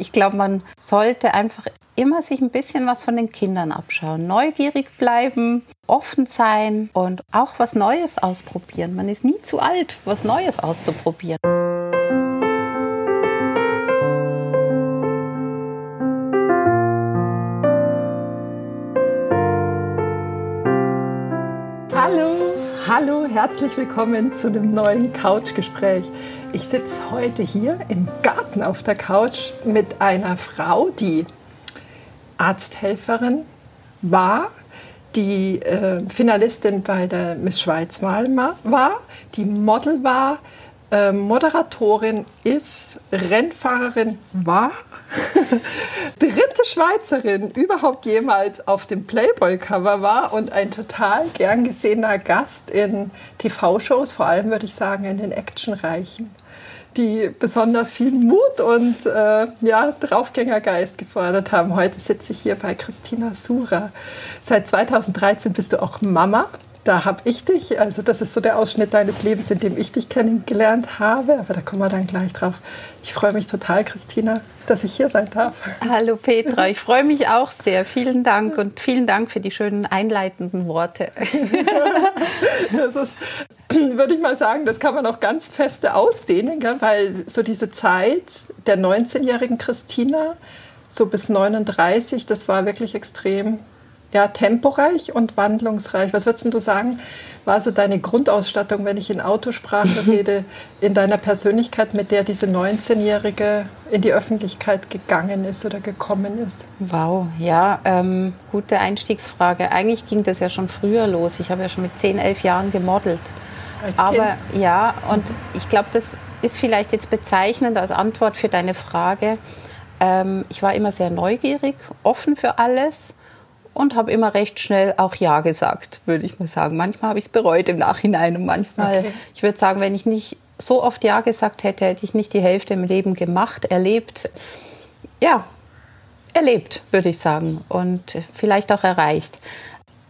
Ich glaube, man sollte einfach immer sich ein bisschen was von den Kindern abschauen. Neugierig bleiben, offen sein und auch was Neues ausprobieren. Man ist nie zu alt, was Neues auszuprobieren. Hallo, herzlich willkommen zu einem neuen Couchgespräch. Ich sitze heute hier im Garten auf der Couch mit einer Frau, die Arzthelferin war, die äh, Finalistin bei der Miss Schweiz-Wahl war, die Model war, äh, Moderatorin ist, Rennfahrerin war, dritte Schweizerin überhaupt jemals auf dem Playboy-Cover war und ein total gern gesehener Gast in TV-Shows, vor allem würde ich sagen in den actionreichen die besonders viel Mut und äh, ja, Draufgängergeist gefordert haben. Heute sitze ich hier bei Christina Sura. Seit 2013 bist du auch Mama da habe ich dich, also das ist so der Ausschnitt deines Lebens, in dem ich dich kennengelernt habe, aber da kommen wir dann gleich drauf. Ich freue mich total, Christina, dass ich hier sein darf. Hallo Petra, ich freue mich auch sehr. Vielen Dank und vielen Dank für die schönen einleitenden Worte. das ist, würde ich mal sagen, das kann man auch ganz feste ausdehnen, weil so diese Zeit der 19-jährigen Christina, so bis 39, das war wirklich extrem ja, temporeich und wandlungsreich. Was würdest du sagen, war so deine Grundausstattung, wenn ich in Autosprache rede, in deiner Persönlichkeit, mit der diese 19-Jährige in die Öffentlichkeit gegangen ist oder gekommen ist? Wow, ja, ähm, gute Einstiegsfrage. Eigentlich ging das ja schon früher los. Ich habe ja schon mit 10, 11 Jahren gemodelt. Als Aber kind. ja, und ich glaube, das ist vielleicht jetzt bezeichnend als Antwort für deine Frage. Ähm, ich war immer sehr neugierig, offen für alles und habe immer recht schnell auch Ja gesagt, würde ich mal sagen. Manchmal habe ich es bereut im Nachhinein und manchmal, okay. ich würde sagen, wenn ich nicht so oft Ja gesagt hätte, hätte ich nicht die Hälfte im Leben gemacht, erlebt. Ja, erlebt, würde ich sagen und vielleicht auch erreicht.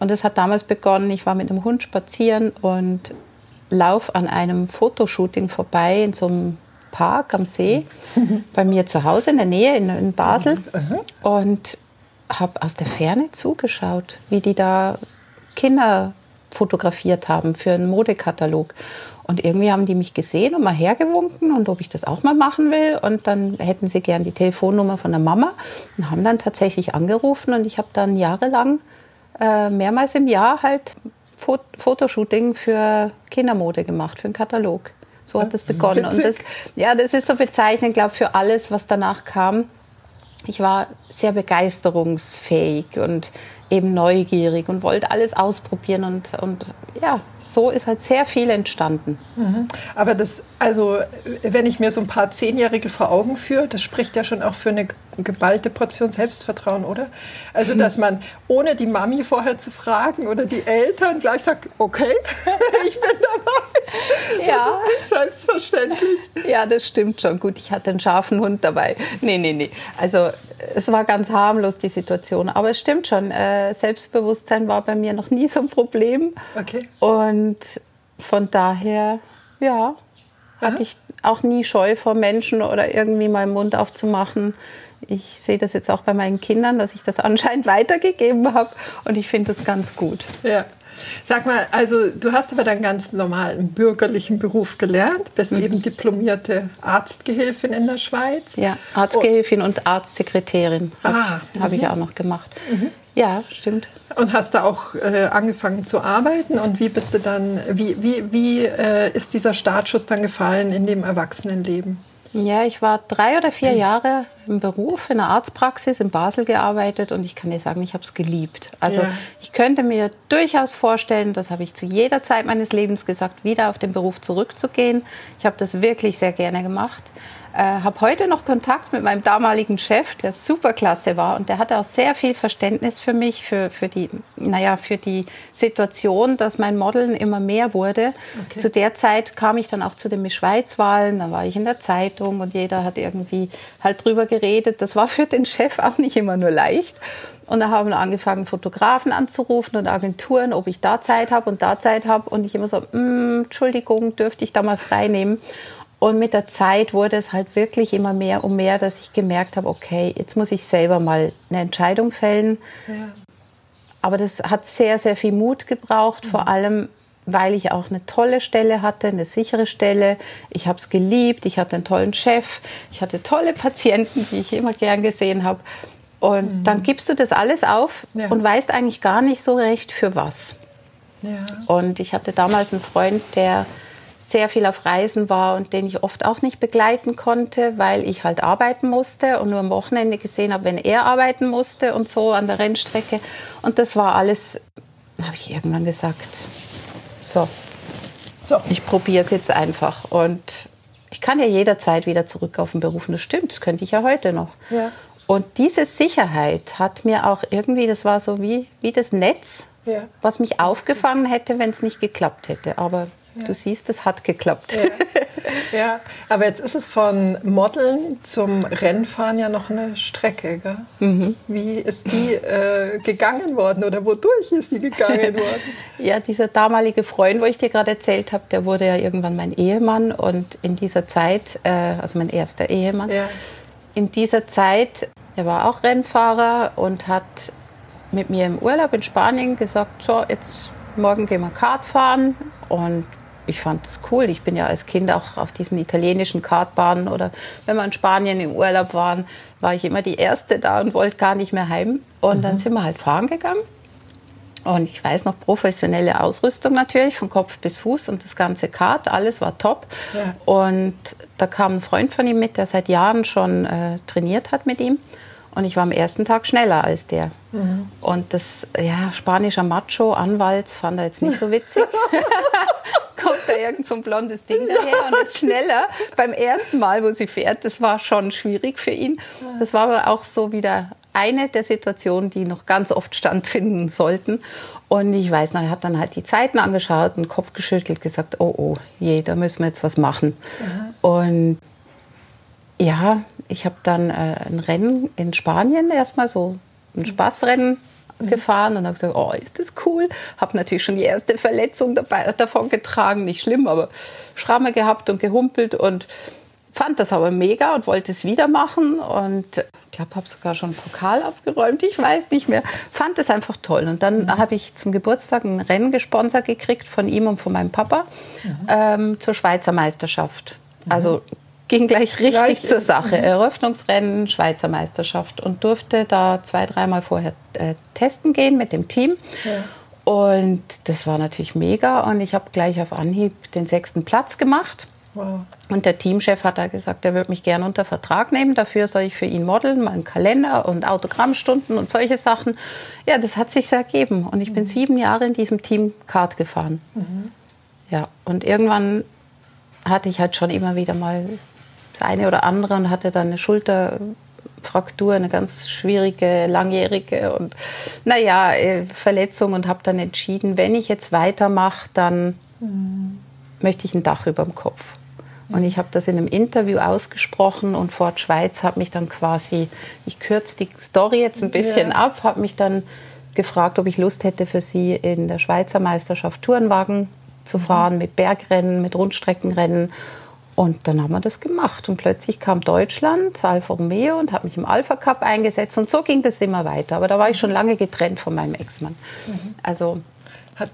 Und es hat damals begonnen, ich war mit einem Hund spazieren und lauf an einem Fotoshooting vorbei in so einem Park am See bei mir zu Hause in der Nähe in, in Basel. Und habe aus der Ferne zugeschaut, wie die da Kinder fotografiert haben für einen Modekatalog. Und irgendwie haben die mich gesehen und mal hergewunken und ob ich das auch mal machen will. Und dann hätten sie gern die Telefonnummer von der Mama und haben dann tatsächlich angerufen. Und ich habe dann jahrelang, äh, mehrmals im Jahr halt Fot Fotoshooting für Kindermode gemacht, für einen Katalog. So hat das begonnen. Und das, ja, das ist so bezeichnend, glaube ich, für alles, was danach kam ich war sehr begeisterungsfähig und eben neugierig und wollte alles ausprobieren und, und ja, so ist halt sehr viel entstanden. Mhm. Aber das, also wenn ich mir so ein paar Zehnjährige vor Augen führe, das spricht ja schon auch für eine geballte Portion Selbstvertrauen, oder? Also, dass man ohne die Mami vorher zu fragen oder die Eltern gleich sagt, okay, ich bin dabei. Ja. Selbstverständlich. Ja, das stimmt schon. Gut, ich hatte einen scharfen Hund dabei. Nee, nee, nee. Also, es war ganz harmlos, die Situation. Aber es stimmt schon, äh, Selbstbewusstsein war bei mir noch nie so ein Problem. Okay. Und von daher, ja, hatte Aha. ich auch nie Scheu vor Menschen oder irgendwie meinen Mund aufzumachen ich sehe das jetzt auch bei meinen Kindern, dass ich das anscheinend weitergegeben habe und ich finde das ganz gut. Ja. Sag mal, also du hast aber dann ganz normalen bürgerlichen Beruf gelernt, bist mhm. eben diplomierte Arztgehilfin in der Schweiz. Ja, Arztgehilfin oh. und Arztsekretärin habe ah, hab ich mhm. auch noch gemacht. Mhm. Ja, stimmt. Und hast da auch äh, angefangen zu arbeiten und wie bist du dann, wie, wie, wie äh, ist dieser Startschuss dann gefallen in dem Erwachsenenleben? Ja, ich war drei oder vier Jahre im Beruf, in der Arztpraxis in Basel gearbeitet und ich kann dir sagen, ich habe es geliebt. Also ja. ich könnte mir durchaus vorstellen, das habe ich zu jeder Zeit meines Lebens gesagt, wieder auf den Beruf zurückzugehen. Ich habe das wirklich sehr gerne gemacht. Äh, habe heute noch Kontakt mit meinem damaligen Chef, der superklasse war und der hatte auch sehr viel Verständnis für mich, für, für, die, naja, für die Situation, dass mein Modeln immer mehr wurde. Okay. Zu der Zeit kam ich dann auch zu den Schweiz-Wahlen, da war ich in der Zeitung und jeder hat irgendwie halt drüber geredet. Das war für den Chef auch nicht immer nur leicht. Und da haben wir angefangen, Fotografen anzurufen und Agenturen, ob ich da Zeit habe und da Zeit habe. Und ich immer so, mm, Entschuldigung, dürfte ich da mal frei nehmen? Und mit der Zeit wurde es halt wirklich immer mehr und mehr, dass ich gemerkt habe, okay, jetzt muss ich selber mal eine Entscheidung fällen. Ja. Aber das hat sehr, sehr viel Mut gebraucht, mhm. vor allem weil ich auch eine tolle Stelle hatte, eine sichere Stelle. Ich habe es geliebt, ich hatte einen tollen Chef, ich hatte tolle Patienten, die ich immer gern gesehen habe. Und mhm. dann gibst du das alles auf ja. und weißt eigentlich gar nicht so recht für was. Ja. Und ich hatte damals einen Freund, der sehr viel auf Reisen war und den ich oft auch nicht begleiten konnte, weil ich halt arbeiten musste und nur am Wochenende gesehen habe, wenn er arbeiten musste und so an der Rennstrecke. Und das war alles, habe ich irgendwann gesagt, so, so. ich probiere es jetzt einfach. Und ich kann ja jederzeit wieder zurück auf den Beruf. Und das stimmt, das könnte ich ja heute noch. Ja. Und diese Sicherheit hat mir auch irgendwie, das war so wie, wie das Netz, ja. was mich aufgefangen hätte, wenn es nicht geklappt hätte. Aber ja. Du siehst, es hat geklappt. Ja. ja. aber jetzt ist es von Modeln zum Rennfahren ja noch eine Strecke. Gell? Mhm. Wie ist die äh, gegangen worden oder wodurch ist die gegangen worden? ja, dieser damalige Freund, wo ich dir gerade erzählt habe, der wurde ja irgendwann mein Ehemann und in dieser Zeit, äh, also mein erster Ehemann, ja. in dieser Zeit, der war auch Rennfahrer und hat mit mir im Urlaub in Spanien gesagt, so, jetzt morgen gehen wir Kart fahren und ich fand das cool. Ich bin ja als Kind auch auf diesen italienischen Kartbahnen oder wenn wir in Spanien im Urlaub waren, war ich immer die Erste da und wollte gar nicht mehr heim. Und mhm. dann sind wir halt fahren gegangen. Und ich weiß noch, professionelle Ausrüstung natürlich, von Kopf bis Fuß und das ganze Kart, alles war top. Ja. Und da kam ein Freund von ihm mit, der seit Jahren schon äh, trainiert hat mit ihm. Und ich war am ersten Tag schneller als der. Mhm. Und das, ja, spanischer Macho, Anwalts, fand er jetzt nicht so witzig. kommt da irgend so ein blondes Ding daher und ist schneller. Beim ersten Mal, wo sie fährt, das war schon schwierig für ihn. Das war aber auch so wieder eine der Situationen, die noch ganz oft stattfinden sollten. Und ich weiß noch, er hat dann halt die Zeiten angeschaut, den Kopf geschüttelt, gesagt, oh, oh, je, da müssen wir jetzt was machen. Mhm. Und ja, ich habe dann äh, ein Rennen in Spanien erstmal so ein Spaßrennen gefahren und habe gesagt, oh, ist das cool. Habe natürlich schon die erste Verletzung dabei, davon getragen, nicht schlimm, aber Schramme gehabt und gehumpelt und fand das aber mega und wollte es wieder machen und ich glaube, habe sogar schon einen Pokal abgeräumt, ich weiß nicht mehr. Fand es einfach toll und dann mhm. habe ich zum Geburtstag ein Rennen gesponsert gekriegt von ihm und von meinem Papa mhm. ähm, zur Schweizer Meisterschaft. Mhm. Also ging gleich richtig gleich zur Sache. Mhm. Eröffnungsrennen, Schweizer Meisterschaft und durfte da zwei, dreimal vorher äh, testen gehen mit dem Team. Ja. Und das war natürlich mega und ich habe gleich auf Anhieb den sechsten Platz gemacht. Wow. Und der Teamchef hat da gesagt, er würde mich gerne unter Vertrag nehmen. Dafür soll ich für ihn modeln, meinen Kalender und Autogrammstunden und solche Sachen. Ja, das hat sich so ergeben. Und ich bin mhm. sieben Jahre in diesem Team Kart gefahren. Mhm. Ja, und irgendwann hatte ich halt schon immer wieder mal das eine oder andere und hatte dann eine Schulterfraktur, eine ganz schwierige, langjährige und naja, äh, Verletzung und habe dann entschieden, wenn ich jetzt weitermache, dann mhm. möchte ich ein Dach über dem Kopf. Und ich habe das in einem Interview ausgesprochen und Ford Schweiz hat mich dann quasi, ich kürze die Story jetzt ein bisschen ja. ab, habe mich dann gefragt, ob ich Lust hätte für sie in der Schweizer Meisterschaft Tourenwagen zu fahren, mhm. mit Bergrennen, mit Rundstreckenrennen. Und dann haben wir das gemacht. Und plötzlich kam Deutschland, Alfa Romeo, und hat mich im Alpha Cup eingesetzt. Und so ging das immer weiter. Aber da war ich schon lange getrennt von meinem Ex-Mann. Mhm. Also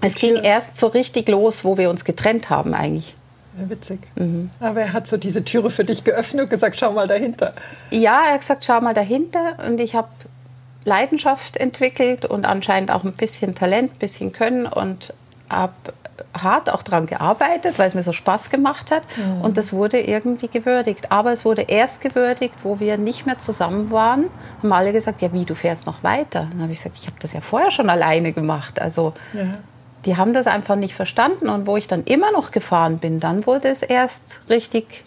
es ging erst so richtig los, wo wir uns getrennt haben eigentlich. Ja, witzig. Mhm. Aber er hat so diese Türe für dich geöffnet und gesagt, schau mal dahinter. Ja, er hat gesagt, schau mal dahinter. Und ich habe Leidenschaft entwickelt und anscheinend auch ein bisschen Talent, ein bisschen Können und habe hart auch daran gearbeitet, weil es mir so Spaß gemacht hat. Mhm. Und das wurde irgendwie gewürdigt. Aber es wurde erst gewürdigt, wo wir nicht mehr zusammen waren. Haben alle gesagt, ja wie, du fährst noch weiter. Dann habe ich gesagt, ich habe das ja vorher schon alleine gemacht. Also ja. die haben das einfach nicht verstanden. Und wo ich dann immer noch gefahren bin, dann wurde es erst richtig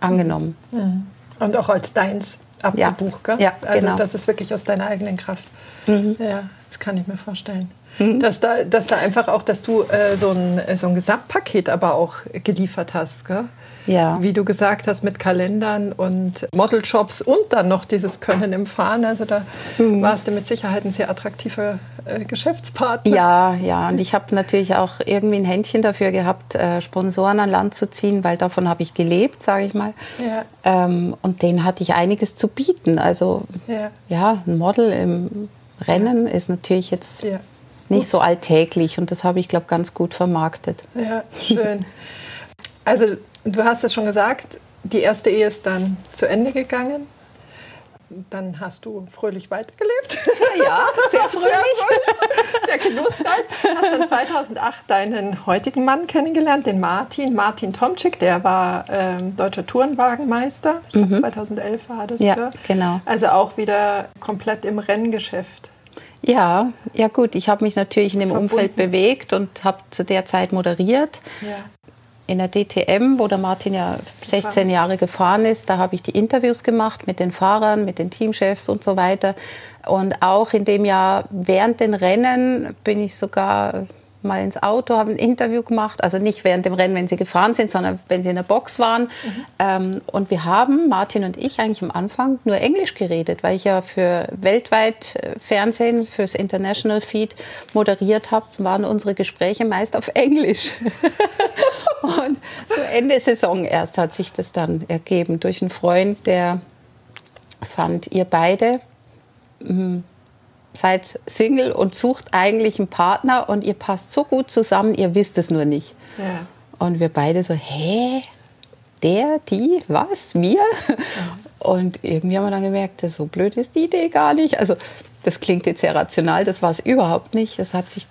angenommen. Mhm. Und auch als deins abgebucht, ja. Ja, also genau. das ist wirklich aus deiner eigenen Kraft. Mhm. Ja, das kann ich mir vorstellen. Mhm. Dass, da, dass da einfach auch, dass du äh, so, ein, so ein Gesamtpaket aber auch geliefert hast, gell? Ja. Wie du gesagt hast, mit Kalendern und Modeljobs und dann noch dieses Können im Fahren. Also da mhm. warst du mit Sicherheit ein sehr attraktiver äh, Geschäftspartner. Ja, ja. Und ich habe natürlich auch irgendwie ein Händchen dafür gehabt, äh, Sponsoren an Land zu ziehen, weil davon habe ich gelebt, sage ich mal. Ja. Ähm, und denen hatte ich einiges zu bieten. Also ja, ja ein Model im Rennen ist natürlich jetzt ja nicht so alltäglich und das habe ich, glaube ganz gut vermarktet. Ja, schön. Also du hast es schon gesagt, die erste Ehe ist dann zu Ende gegangen. Dann hast du fröhlich weitergelebt. Ja, sehr fröhlich. sehr, genussreich. Hast dann 2008 deinen heutigen Mann kennengelernt, den Martin, Martin Tomczyk, der war ähm, deutscher Tourenwagenmeister. Ich glaube, mhm. 2011 war das. Ja, ja, genau. Also auch wieder komplett im Renngeschäft. Ja, ja gut. Ich habe mich natürlich in dem Verbunden. Umfeld bewegt und habe zu der Zeit moderiert. Ja. In der DTM, wo der Martin ja 16 Jahre gefahren ist, da habe ich die Interviews gemacht mit den Fahrern, mit den Teamchefs und so weiter. Und auch in dem Jahr während den Rennen bin ich sogar mal ins Auto, habe ein Interview gemacht. Also nicht während dem Rennen, wenn sie gefahren sind, sondern wenn sie in der Box waren. Mhm. Ähm, und wir haben, Martin und ich, eigentlich am Anfang nur Englisch geredet, weil ich ja für weltweit äh, Fernsehen, fürs International Feed moderiert habe, waren unsere Gespräche meist auf Englisch. und so Ende Saison erst hat sich das dann ergeben durch einen Freund, der fand ihr beide hm, seid Single und sucht eigentlich einen Partner und ihr passt so gut zusammen, ihr wisst es nur nicht. Ja. Und wir beide so, hä? Der, die, was, wir? Ja. Und irgendwie haben wir dann gemerkt, so blöd ist die Idee gar nicht. Also das klingt jetzt sehr rational, das war es überhaupt nicht. Es hat sich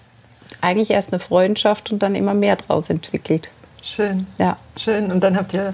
eigentlich erst eine Freundschaft und dann immer mehr draus entwickelt. Schön. Ja. Schön. Und dann habt ihr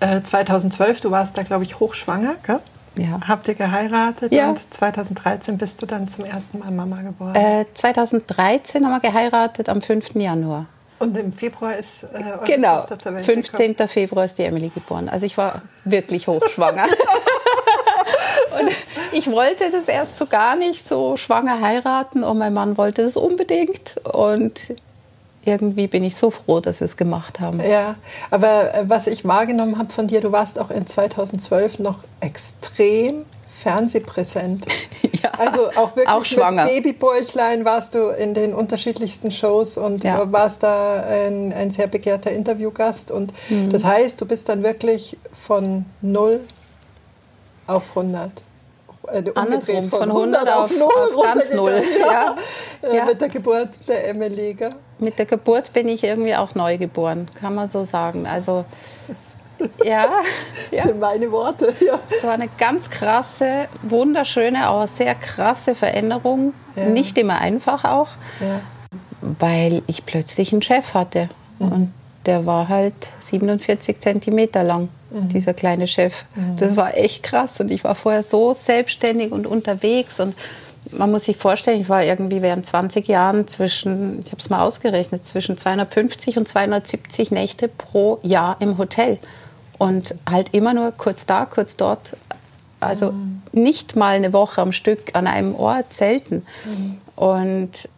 äh, 2012, du warst da, glaube ich, hochschwanger, gell? Ja. Habt ihr geheiratet ja. und 2013 bist du dann zum ersten Mal Mama geworden? Äh, 2013 haben wir geheiratet am 5. Januar. Und im Februar ist äh, eure genau, Tochter zur Welt 15. Gekommen. Februar ist die Emily geboren. Also ich war wirklich hochschwanger. und ich wollte das erst so gar nicht so schwanger heiraten und mein Mann wollte das unbedingt. Und irgendwie bin ich so froh, dass wir es gemacht haben. Ja, aber äh, was ich wahrgenommen habe von dir, du warst auch in 2012 noch extrem fernsehpräsent. ja, also auch wirklich auch schwanger. mit Babybäuchlein warst du in den unterschiedlichsten Shows und ja. warst da ein, ein, sehr begehrter Interviewgast. Und mhm. das heißt, du bist dann wirklich von 0 auf 100 äh, umgedreht von, von 100 auf, auf 0 auf ganz 0. Ja. ja. Äh, mit der Geburt der Emily. Gell? Mit der Geburt bin ich irgendwie auch neu geboren, kann man so sagen. Also ja, das sind meine Worte. Ja. Es war eine ganz krasse, wunderschöne, aber sehr krasse Veränderung. Ja. Nicht immer einfach auch, ja. weil ich plötzlich einen Chef hatte. Mhm. Und der war halt 47 Zentimeter lang mhm. dieser kleine Chef. Mhm. Das war echt krass und ich war vorher so selbstständig und unterwegs und man muss sich vorstellen, ich war irgendwie während 20 Jahren zwischen, ich habe es mal ausgerechnet, zwischen 250 und 270 Nächte pro Jahr im Hotel und halt immer nur kurz da, kurz dort. Also mhm. nicht mal eine Woche am Stück an einem Ort, selten. Mhm. Und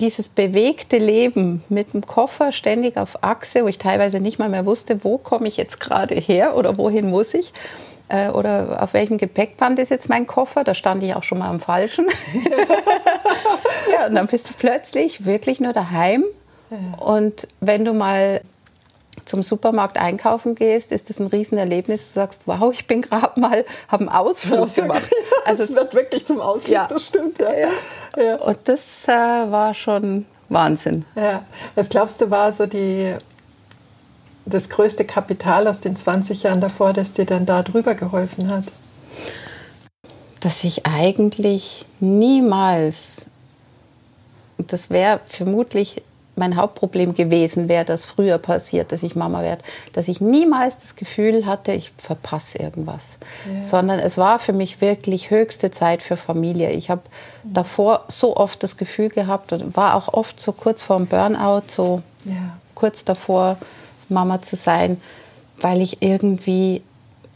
dieses bewegte Leben mit dem Koffer ständig auf Achse, wo ich teilweise nicht mal mehr wusste, wo komme ich jetzt gerade her oder wohin muss ich äh, oder auf welchem Gepäckband ist jetzt mein Koffer, da stand ich auch schon mal am falschen. ja, und dann bist du plötzlich wirklich nur daheim und wenn du mal zum Supermarkt einkaufen gehst, ist das ein Riesenerlebnis. Du sagst, wow, ich bin gerade mal, habe einen Ausflug gemacht. also es wird wirklich zum Ausflug, ja. das stimmt. Ja. ja. ja. Und das äh, war schon Wahnsinn. Ja. Was glaubst du, war so die, das größte Kapital aus den 20 Jahren davor, das dir dann da drüber geholfen hat? Dass ich eigentlich niemals, und das wäre vermutlich mein Hauptproblem gewesen wäre, das früher passiert, dass ich Mama werde, dass ich niemals das Gefühl hatte, ich verpasse irgendwas, ja. sondern es war für mich wirklich höchste Zeit für Familie. Ich habe mhm. davor so oft das Gefühl gehabt und war auch oft so kurz vorm Burnout, so ja. kurz davor, Mama zu sein, weil ich irgendwie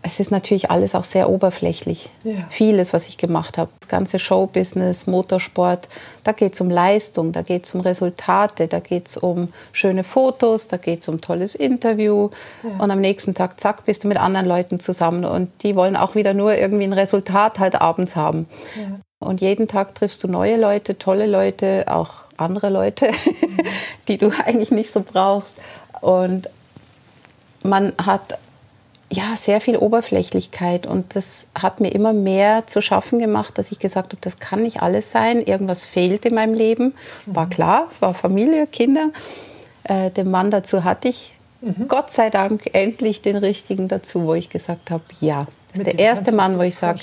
es ist natürlich alles auch sehr oberflächlich. Ja. Vieles, was ich gemacht habe. Das ganze Showbusiness, Motorsport, da geht es um Leistung, da geht es um Resultate, da geht es um schöne Fotos, da geht es um tolles Interview. Ja. Und am nächsten Tag, zack, bist du mit anderen Leuten zusammen. Und die wollen auch wieder nur irgendwie ein Resultat halt abends haben. Ja. Und jeden Tag triffst du neue Leute, tolle Leute, auch andere Leute, die du eigentlich nicht so brauchst. Und man hat ja, sehr viel Oberflächlichkeit und das hat mir immer mehr zu schaffen gemacht, dass ich gesagt habe, das kann nicht alles sein, irgendwas fehlt in meinem Leben. War mhm. klar, es war Familie, Kinder. Äh, den Mann dazu hatte ich, mhm. Gott sei Dank, endlich den richtigen dazu, wo ich gesagt habe, ja, das ist der erste Mann, wo ich sage,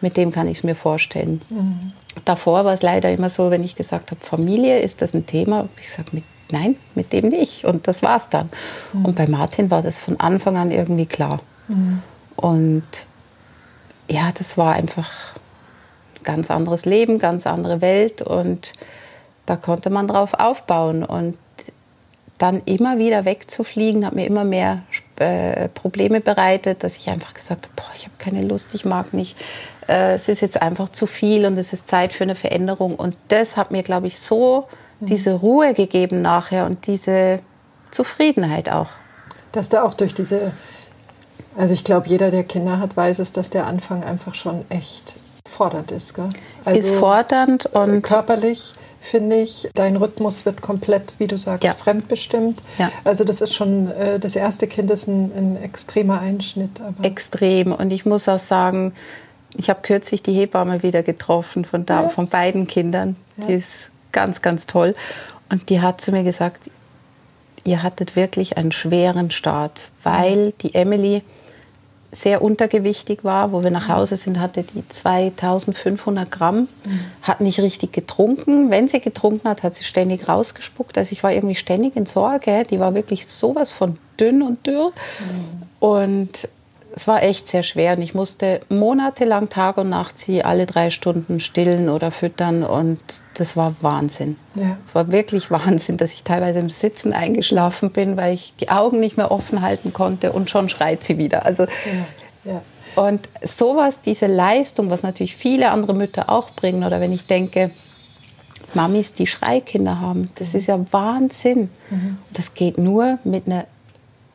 mit dem kann ich es mir vorstellen. Mhm. Davor war es leider immer so, wenn ich gesagt habe, Familie, ist das ein Thema? Ich sage, mit nein, mit dem nicht. Und das war's dann. Mhm. Und bei Martin war das von Anfang an irgendwie klar. Mhm. Und ja, das war einfach ein ganz anderes Leben, ganz andere Welt und da konnte man drauf aufbauen. Und dann immer wieder wegzufliegen, hat mir immer mehr äh, Probleme bereitet, dass ich einfach gesagt habe, boah, ich habe keine Lust, ich mag nicht. Äh, es ist jetzt einfach zu viel und es ist Zeit für eine Veränderung. Und das hat mir, glaube ich, so diese Ruhe gegeben nachher und diese Zufriedenheit auch. Dass da auch durch diese, also ich glaube, jeder, der Kinder hat, weiß es, dass der Anfang einfach schon echt fordernd ist. Gell? Also ist fordernd und körperlich finde ich, dein Rhythmus wird komplett, wie du sagst, ja. fremdbestimmt. Ja. Also das ist schon, äh, das erste Kind ist ein, ein extremer Einschnitt. Aber Extrem. Und ich muss auch sagen, ich habe kürzlich die Hebamme wieder getroffen von, da, ja. von beiden Kindern. Die ist ganz, ganz toll. Und die hat zu mir gesagt, ihr hattet wirklich einen schweren Start, weil die Emily sehr untergewichtig war. Wo wir nach Hause sind, hatte die 2500 Gramm, mhm. hat nicht richtig getrunken. Wenn sie getrunken hat, hat sie ständig rausgespuckt. Also ich war irgendwie ständig in Sorge. Die war wirklich sowas von dünn und dürr. Mhm. Und es war echt sehr schwer und ich musste monatelang Tag und Nacht sie alle drei Stunden stillen oder füttern und das war Wahnsinn. Ja. Es war wirklich Wahnsinn, dass ich teilweise im Sitzen eingeschlafen bin, weil ich die Augen nicht mehr offen halten konnte und schon schreit sie wieder. Also ja. Ja. Und sowas, diese Leistung, was natürlich viele andere Mütter auch bringen, oder wenn ich denke, Mamis, die Schreikinder haben, das ist ja Wahnsinn. Mhm. Das geht nur mit einer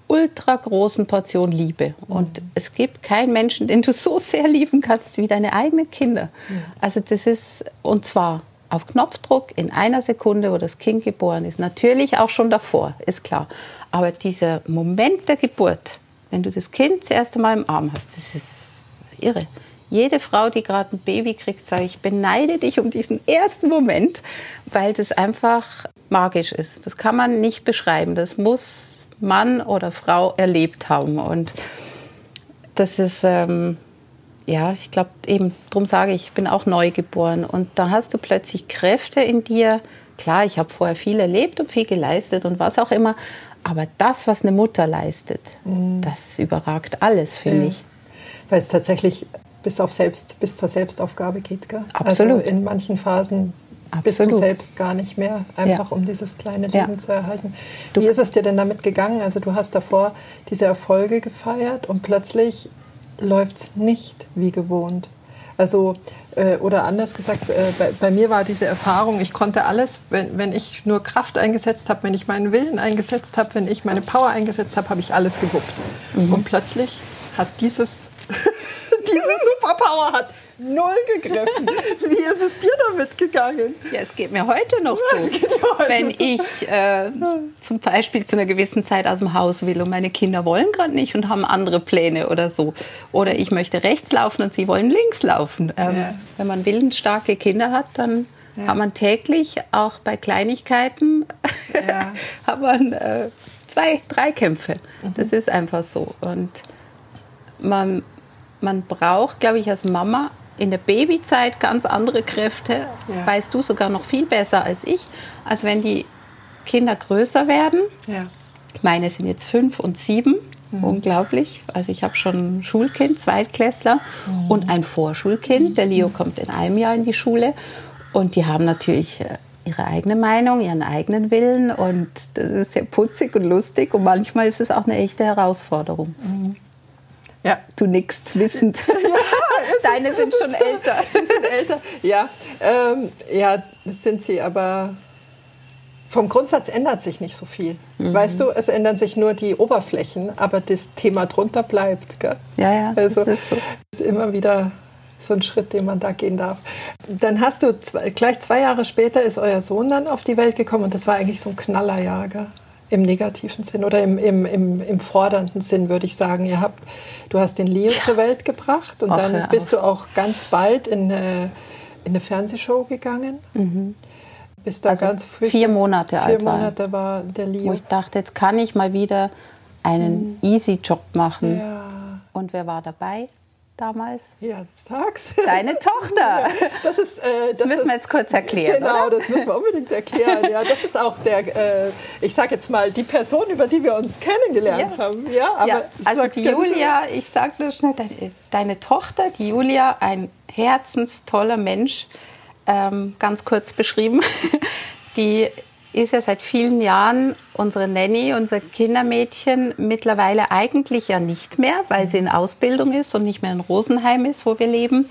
ultra großen Portion Liebe. Und mhm. es gibt keinen Menschen, den du so sehr lieben kannst wie deine eigenen Kinder. Mhm. Also das ist, und zwar auf Knopfdruck in einer Sekunde, wo das Kind geboren ist. Natürlich auch schon davor, ist klar. Aber dieser Moment der Geburt, wenn du das Kind das erste Mal im Arm hast, das ist irre. Jede Frau, die gerade ein Baby kriegt, sage ich, beneide dich um diesen ersten Moment, weil das einfach magisch ist. Das kann man nicht beschreiben. Das muss Mann oder Frau erlebt haben. Und das ist, ähm, ja, ich glaube eben, darum sage ich, ich bin auch neu geboren. Und da hast du plötzlich Kräfte in dir. Klar, ich habe vorher viel erlebt und viel geleistet und was auch immer. Aber das, was eine Mutter leistet, mhm. das überragt alles, finde ja. ich. Weil es tatsächlich bis, auf selbst, bis zur Selbstaufgabe geht. Gell? Absolut. Also in manchen Phasen Absolut. bist du selbst gar nicht mehr, einfach ja. um dieses kleine Leben ja. zu erhalten. Du Wie ist es dir denn damit gegangen? Also du hast davor diese Erfolge gefeiert und plötzlich läuft es nicht wie gewohnt. Also, äh, oder anders gesagt, äh, bei, bei, mir war diese Erfahrung, ich konnte alles, wenn, wenn ich nur Kraft eingesetzt habe, wenn ich meinen Willen eingesetzt habe, wenn ich meine Power eingesetzt habe, habe ich alles gewuppt. Mhm. Und plötzlich hat dieses, diese Superpower hat null gegriffen. Wie ist es dir damit gegangen? Ja, es geht mir heute noch so. Heute Wenn ich äh, zum Beispiel zu einer gewissen Zeit aus dem Haus will und meine Kinder wollen gerade nicht und haben andere Pläne oder so. Oder ich möchte rechts laufen und sie wollen links laufen. Ähm, ja. Wenn man willensstarke Kinder hat, dann ja. hat man täglich, auch bei Kleinigkeiten, ja. hat man äh, zwei, drei Kämpfe. Mhm. Das ist einfach so. Und man, man braucht, glaube ich, als Mama in der Babyzeit ganz andere Kräfte, ja. weißt du sogar noch viel besser als ich, als wenn die Kinder größer werden. Ja. Meine sind jetzt fünf und sieben. Mhm. Unglaublich. Also ich habe schon ein Schulkind, Zweitklässler mhm. und ein Vorschulkind. Der Leo kommt in einem Jahr in die Schule. Und die haben natürlich äh, ihre eigene Meinung, ihren eigenen Willen. Und das ist sehr putzig und lustig. Und manchmal ist es auch eine echte Herausforderung. Mhm. Ja. Du nickst wissend. Deine sind schon älter. Sie sind älter, ja. Ähm, ja, das sind sie, aber vom Grundsatz ändert sich nicht so viel. Mhm. Weißt du, es ändern sich nur die Oberflächen, aber das Thema drunter bleibt. Gell? Ja, ja. Also ist, so. ist immer wieder so ein Schritt, den man da gehen darf. Dann hast du zwei, gleich zwei Jahre später ist euer Sohn dann auf die Welt gekommen und das war eigentlich so ein Knallerjahr. Gell? Im negativen Sinn oder im, im, im, im fordernden Sinn, würde ich sagen. Ihr habt, du hast den Leo ja. zur Welt gebracht und Ach, dann bist du auch ganz bald in eine, in eine Fernsehshow gegangen. Mhm. Bist da also ganz früh. Vier Monate vier alt Monate war. der Leo. Wo ich dachte, jetzt kann ich mal wieder einen mhm. Easy-Job machen. Ja. Und wer war dabei? Damals? Ja, sag's. Deine Tochter. Ja, das ist, äh, das, das müssen wir jetzt kurz erklären. Genau, oder? das müssen wir unbedingt erklären. Ja, das ist auch der, äh, ich sage jetzt mal, die Person, über die wir uns kennengelernt ja. haben. Ja, aber ja, also die Julia, ich sage nur schnell, deine, deine, Tochter, die Julia, ein herzenstoller Mensch, ähm, ganz kurz beschrieben, die ist ja seit vielen Jahren unsere Nanny, unser Kindermädchen, mittlerweile eigentlich ja nicht mehr, weil sie in Ausbildung ist und nicht mehr in Rosenheim ist, wo wir leben,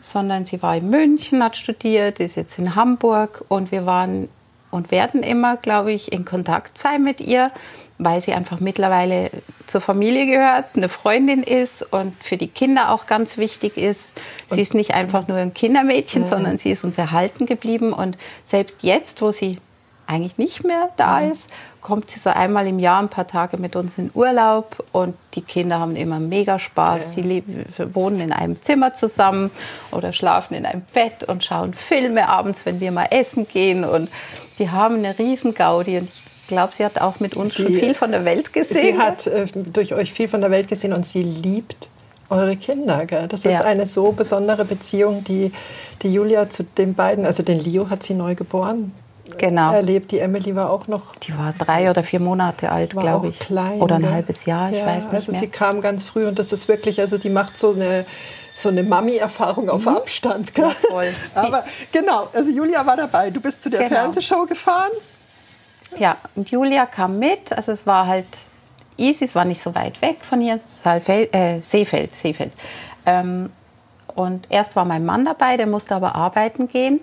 sondern sie war in München, hat studiert, ist jetzt in Hamburg und wir waren und werden immer, glaube ich, in Kontakt sein mit ihr, weil sie einfach mittlerweile zur Familie gehört, eine Freundin ist und für die Kinder auch ganz wichtig ist. Sie ist nicht einfach nur ein Kindermädchen, sondern sie ist uns erhalten geblieben und selbst jetzt, wo sie eigentlich nicht mehr da mhm. ist, kommt sie so einmal im Jahr ein paar Tage mit uns in Urlaub und die Kinder haben immer mega Spaß. Ja. Sie wohnen in einem Zimmer zusammen oder schlafen in einem Bett und schauen Filme abends, wenn wir mal essen gehen und die haben eine riesen Gaudi und ich glaube, sie hat auch mit uns die, schon viel von der Welt gesehen. Sie hat äh, durch euch viel von der Welt gesehen und sie liebt eure Kinder. Gell? Das ist ja. eine so besondere Beziehung, die, die Julia zu den beiden, also den Leo hat sie neu geboren, genau. erlebt. Die Emily war auch noch. Die war drei oder vier Monate alt, glaube ich. Klein, oder ein halbes Jahr, ich ja, weiß nicht. Also mehr. sie kam ganz früh und das ist wirklich, also die macht so eine so eine Mami-Erfahrung auf mhm. Abstand. Ja, voll. Aber genau, also Julia war dabei. Du bist zu der genau. Fernsehshow gefahren. Ja, und Julia kam mit. Also es war halt easy, es war nicht so weit weg von hier, Saalfeld, äh, Seefeld. Seefeld. Ähm, und erst war mein Mann dabei, der musste aber arbeiten gehen.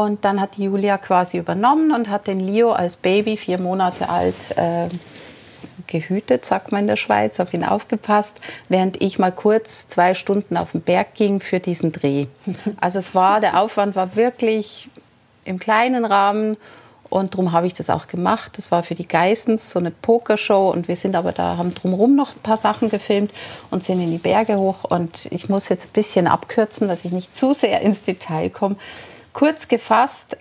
Und dann hat Julia quasi übernommen und hat den Leo als Baby, vier Monate alt, äh, gehütet, sagt man in der Schweiz, auf ihn aufgepasst, während ich mal kurz zwei Stunden auf den Berg ging für diesen Dreh. Also es war, der Aufwand war wirklich im kleinen Rahmen und darum habe ich das auch gemacht. Das war für die Geissens so eine Pokershow und wir sind aber da, haben drumherum noch ein paar Sachen gefilmt und sind in die Berge hoch. Und ich muss jetzt ein bisschen abkürzen, dass ich nicht zu sehr ins Detail komme. Kurz gefasst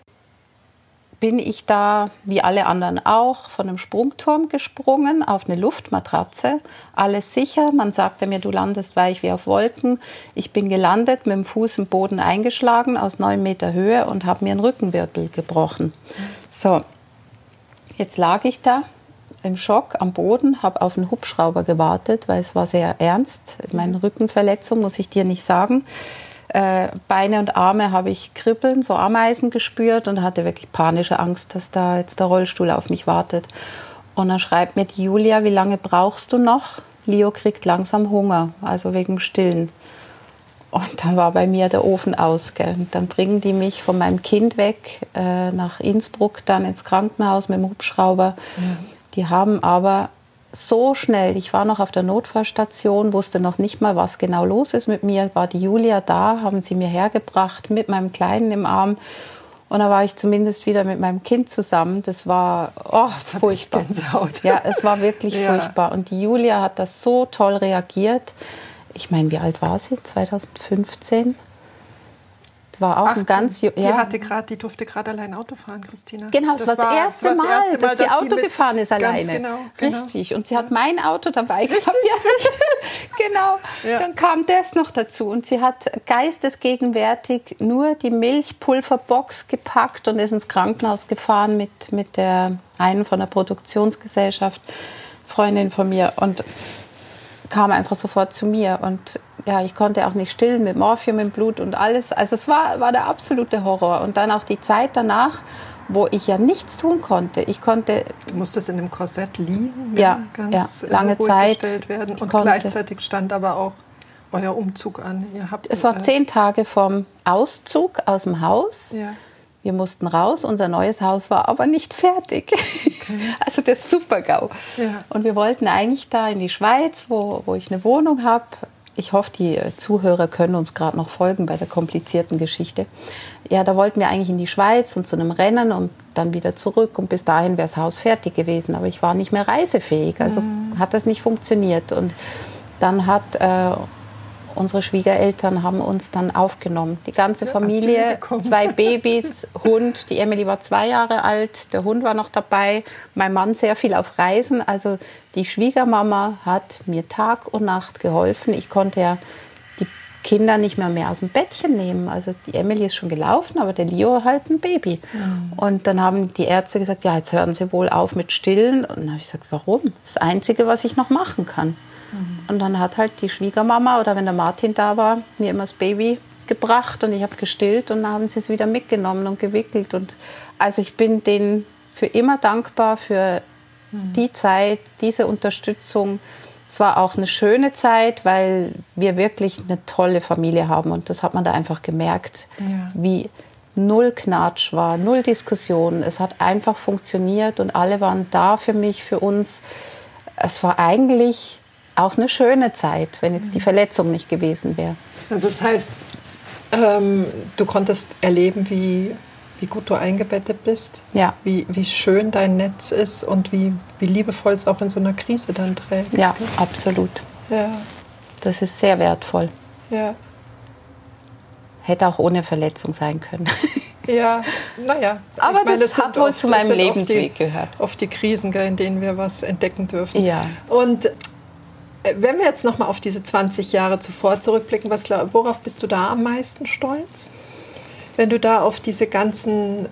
bin ich da, wie alle anderen auch, von einem Sprungturm gesprungen auf eine Luftmatratze. Alles sicher. Man sagte mir, du landest weich wie auf Wolken. Ich bin gelandet, mit dem Fuß im Boden eingeschlagen aus neun Meter Höhe und habe mir einen Rückenwirbel gebrochen. So, jetzt lag ich da im Schock am Boden, habe auf einen Hubschrauber gewartet, weil es war sehr ernst. Meine Rückenverletzung muss ich dir nicht sagen. Äh, Beine und Arme habe ich Kribbeln, so Ameisen gespürt und hatte wirklich panische Angst, dass da jetzt der Rollstuhl auf mich wartet. Und dann schreibt mir die Julia, wie lange brauchst du noch? Leo kriegt langsam Hunger, also wegen Stillen. Und dann war bei mir der Ofen aus. Gell. Und dann bringen die mich von meinem Kind weg äh, nach Innsbruck, dann ins Krankenhaus mit dem Hubschrauber. Ja. Die haben aber so schnell. Ich war noch auf der Notfallstation, wusste noch nicht mal, was genau los ist mit mir. War die Julia da, haben sie mir hergebracht mit meinem Kleinen im Arm. Und da war ich zumindest wieder mit meinem Kind zusammen. Das war oh, furchtbar. Ja, es war wirklich ja. furchtbar. Und die Julia hat das so toll reagiert. Ich meine, wie alt war sie? 2015? War auch 18. ein ganz ja. Die hatte gerade, die durfte gerade allein Auto fahren, Christina. Genau, das, das war das erste, das Mal, erste Mal, dass, dass sie Auto gefahren ist alleine. Genau, genau. Richtig. Und sie hat mein Auto dabei gehabt. Ja, genau. Ja. Dann kam das noch dazu. Und sie hat geistesgegenwärtig nur die Milchpulverbox gepackt und ist ins Krankenhaus gefahren mit, mit der einen von der Produktionsgesellschaft, Freundin von mir. Und kam einfach sofort zu mir und ja, ich konnte auch nicht stillen mit Morphium im Blut und alles. Also es war, war der absolute Horror. Und dann auch die Zeit danach, wo ich ja nichts tun konnte. Ich konnte. Du musstest in dem Korsett liegen, ja, ganz ja, lange Zeit gestellt werden. Und gleichzeitig stand aber auch euer Umzug an. Ihr habt, es war äh, zehn Tage vom Auszug aus dem Haus. Ja. Wir mussten raus, unser neues Haus war aber nicht fertig. Okay. Also der Super-GAU. Ja. Und wir wollten eigentlich da in die Schweiz, wo, wo ich eine Wohnung habe. Ich hoffe, die Zuhörer können uns gerade noch folgen bei der komplizierten Geschichte. Ja, da wollten wir eigentlich in die Schweiz und zu einem Rennen und dann wieder zurück. Und bis dahin wäre das Haus fertig gewesen. Aber ich war nicht mehr reisefähig. Also mhm. hat das nicht funktioniert. Und dann hat äh, unsere Schwiegereltern haben uns dann aufgenommen. Die ganze Familie, zwei Babys, Hund. Die Emily war zwei Jahre alt, der Hund war noch dabei, mein Mann sehr viel auf Reisen. Also die Schwiegermama hat mir Tag und Nacht geholfen. Ich konnte ja die Kinder nicht mehr mehr aus dem Bettchen nehmen. Also die Emily ist schon gelaufen, aber der Leo halt ein Baby. Mhm. Und dann haben die Ärzte gesagt, ja, jetzt hören Sie wohl auf mit Stillen. Und dann habe ich gesagt, warum? Das Einzige, was ich noch machen kann. Und dann hat halt die Schwiegermama oder wenn der Martin da war, mir immer das Baby gebracht und ich habe gestillt und dann haben sie es wieder mitgenommen und gewickelt. Und also ich bin denen für immer dankbar für mhm. die Zeit, diese Unterstützung. Es war auch eine schöne Zeit, weil wir wirklich eine tolle Familie haben und das hat man da einfach gemerkt, ja. wie null Knatsch war, null Diskussion. Es hat einfach funktioniert und alle waren da für mich, für uns. Es war eigentlich auch eine schöne Zeit, wenn jetzt die Verletzung nicht gewesen wäre. Also das heißt, ähm, du konntest erleben, wie, wie gut du eingebettet bist, ja. wie, wie schön dein Netz ist und wie, wie liebevoll es auch in so einer Krise dann trägt. Ja, absolut. Ja. Das ist sehr wertvoll. Ja. Hätte auch ohne Verletzung sein können. Ja, naja. Aber meine, das, das hat wohl oft, zu meinem Lebensweg die, gehört. Oft die Krisen, in denen wir was entdecken dürfen. Ja. Und wenn wir jetzt nochmal auf diese 20 Jahre zuvor zurückblicken, was, worauf bist du da am meisten stolz? Wenn du da auf diese ganzen äh,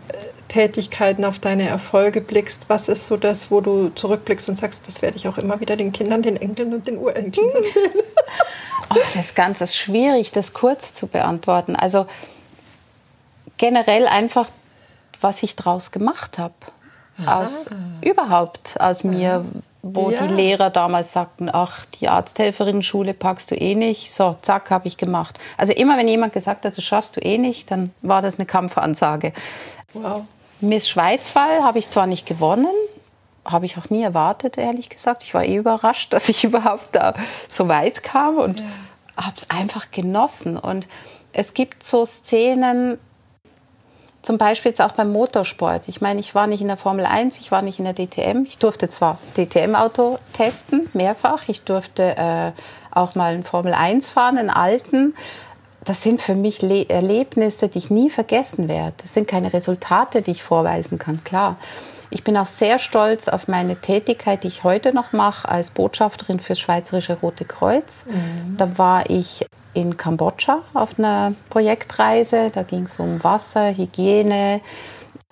Tätigkeiten, auf deine Erfolge blickst, was ist so das, wo du zurückblickst und sagst, das werde ich auch immer wieder den Kindern, den Enkeln und den Urenkeln erzählen? oh, das Ganze ist schwierig, das kurz zu beantworten. Also generell einfach, was ich draus gemacht habe. Aus überhaupt aus mir, wo ja. die Lehrer damals sagten, ach, die Arzthelferinnen-Schule packst du eh nicht. So, zack, habe ich gemacht. Also immer, wenn jemand gesagt hat, das schaffst du eh nicht, dann war das eine Kampfansage. Wow. Miss Schweizwahl habe ich zwar nicht gewonnen, habe ich auch nie erwartet, ehrlich gesagt. Ich war eh überrascht, dass ich überhaupt da so weit kam und ja. habe es einfach genossen. Und es gibt so Szenen, zum Beispiel jetzt auch beim Motorsport. Ich meine, ich war nicht in der Formel 1, ich war nicht in der DTM. Ich durfte zwar DTM-Auto testen, mehrfach. Ich durfte äh, auch mal ein Formel 1 fahren, einen alten. Das sind für mich Le Erlebnisse, die ich nie vergessen werde. Das sind keine Resultate, die ich vorweisen kann, klar. Ich bin auch sehr stolz auf meine Tätigkeit, die ich heute noch mache als Botschafterin fürs Schweizerische Rote Kreuz. Mhm. Da war ich in Kambodscha auf einer Projektreise. Da ging es um Wasser, Hygiene,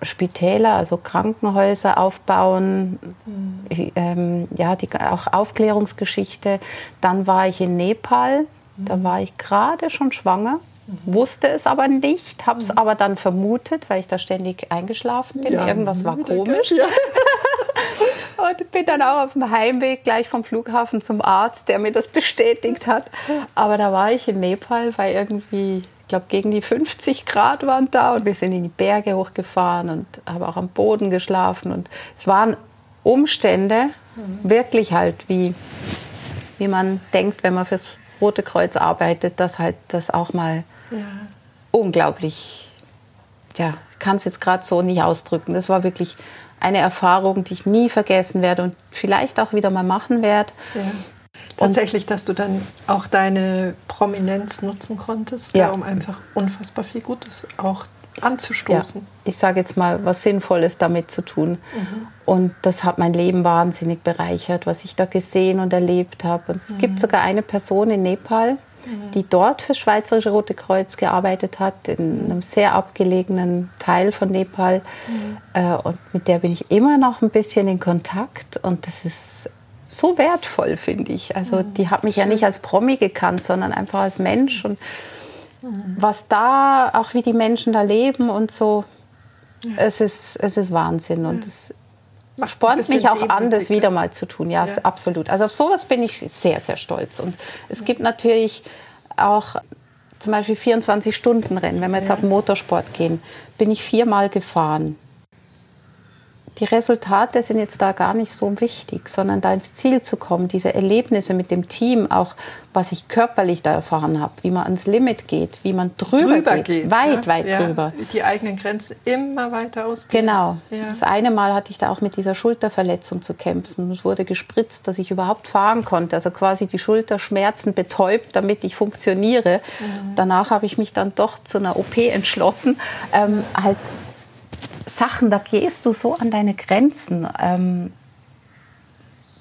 Spitäler, also Krankenhäuser aufbauen, mhm. ähm, ja, die, auch Aufklärungsgeschichte. Dann war ich in Nepal, mhm. da war ich gerade schon schwanger, mhm. Wusste es aber nicht, habe es mhm. aber dann vermutet, weil ich da ständig eingeschlafen bin. Ja, Irgendwas war komisch. Ja. Und bin dann auch auf dem Heimweg gleich vom Flughafen zum Arzt, der mir das bestätigt hat. Aber da war ich in Nepal, weil irgendwie, ich glaube, gegen die 50 Grad waren da und wir sind in die Berge hochgefahren und habe auch am Boden geschlafen. Und es waren Umstände, wirklich halt wie, wie man denkt, wenn man fürs Rote Kreuz arbeitet, dass halt das auch mal ja. unglaublich, ja, ich kann es jetzt gerade so nicht ausdrücken. Das war wirklich eine Erfahrung, die ich nie vergessen werde und vielleicht auch wieder mal machen werde. Ja. Tatsächlich, dass du dann auch deine Prominenz nutzen konntest, ja. um einfach unfassbar viel Gutes auch anzustoßen. Ja. Ich sage jetzt mal, was Sinnvolles damit zu tun. Mhm. Und das hat mein Leben wahnsinnig bereichert, was ich da gesehen und erlebt habe. Und es mhm. gibt sogar eine Person in Nepal, die dort für das Schweizerische Rote Kreuz gearbeitet hat, in einem sehr abgelegenen Teil von Nepal. Mhm. Äh, und mit der bin ich immer noch ein bisschen in Kontakt. Und das ist so wertvoll, finde ich. Also mhm. die hat mich Schön. ja nicht als Promi gekannt, sondern einfach als Mensch und mhm. was da, auch wie die Menschen da leben und so, ja. es, ist, es ist Wahnsinn und ja. Spornt mich auch an, das wieder mal zu tun. Ja, ja. absolut. Also auf sowas bin ich sehr, sehr stolz. Und es gibt natürlich auch zum Beispiel 24-Stunden-Rennen. Wenn wir jetzt ja. auf Motorsport gehen, bin ich viermal gefahren die Resultate sind jetzt da gar nicht so wichtig, sondern da ins Ziel zu kommen, diese Erlebnisse mit dem Team, auch was ich körperlich da erfahren habe, wie man ans Limit geht, wie man drüber, drüber geht, geht, weit, ja? weit ja, drüber. Die eigenen Grenzen immer weiter ausgehen. Genau. Ja. Das eine Mal hatte ich da auch mit dieser Schulterverletzung zu kämpfen. Es wurde gespritzt, dass ich überhaupt fahren konnte, also quasi die Schulterschmerzen betäubt, damit ich funktioniere. Mhm. Danach habe ich mich dann doch zu einer OP entschlossen, ähm, halt Sachen, da gehst du so an deine Grenzen. Ähm,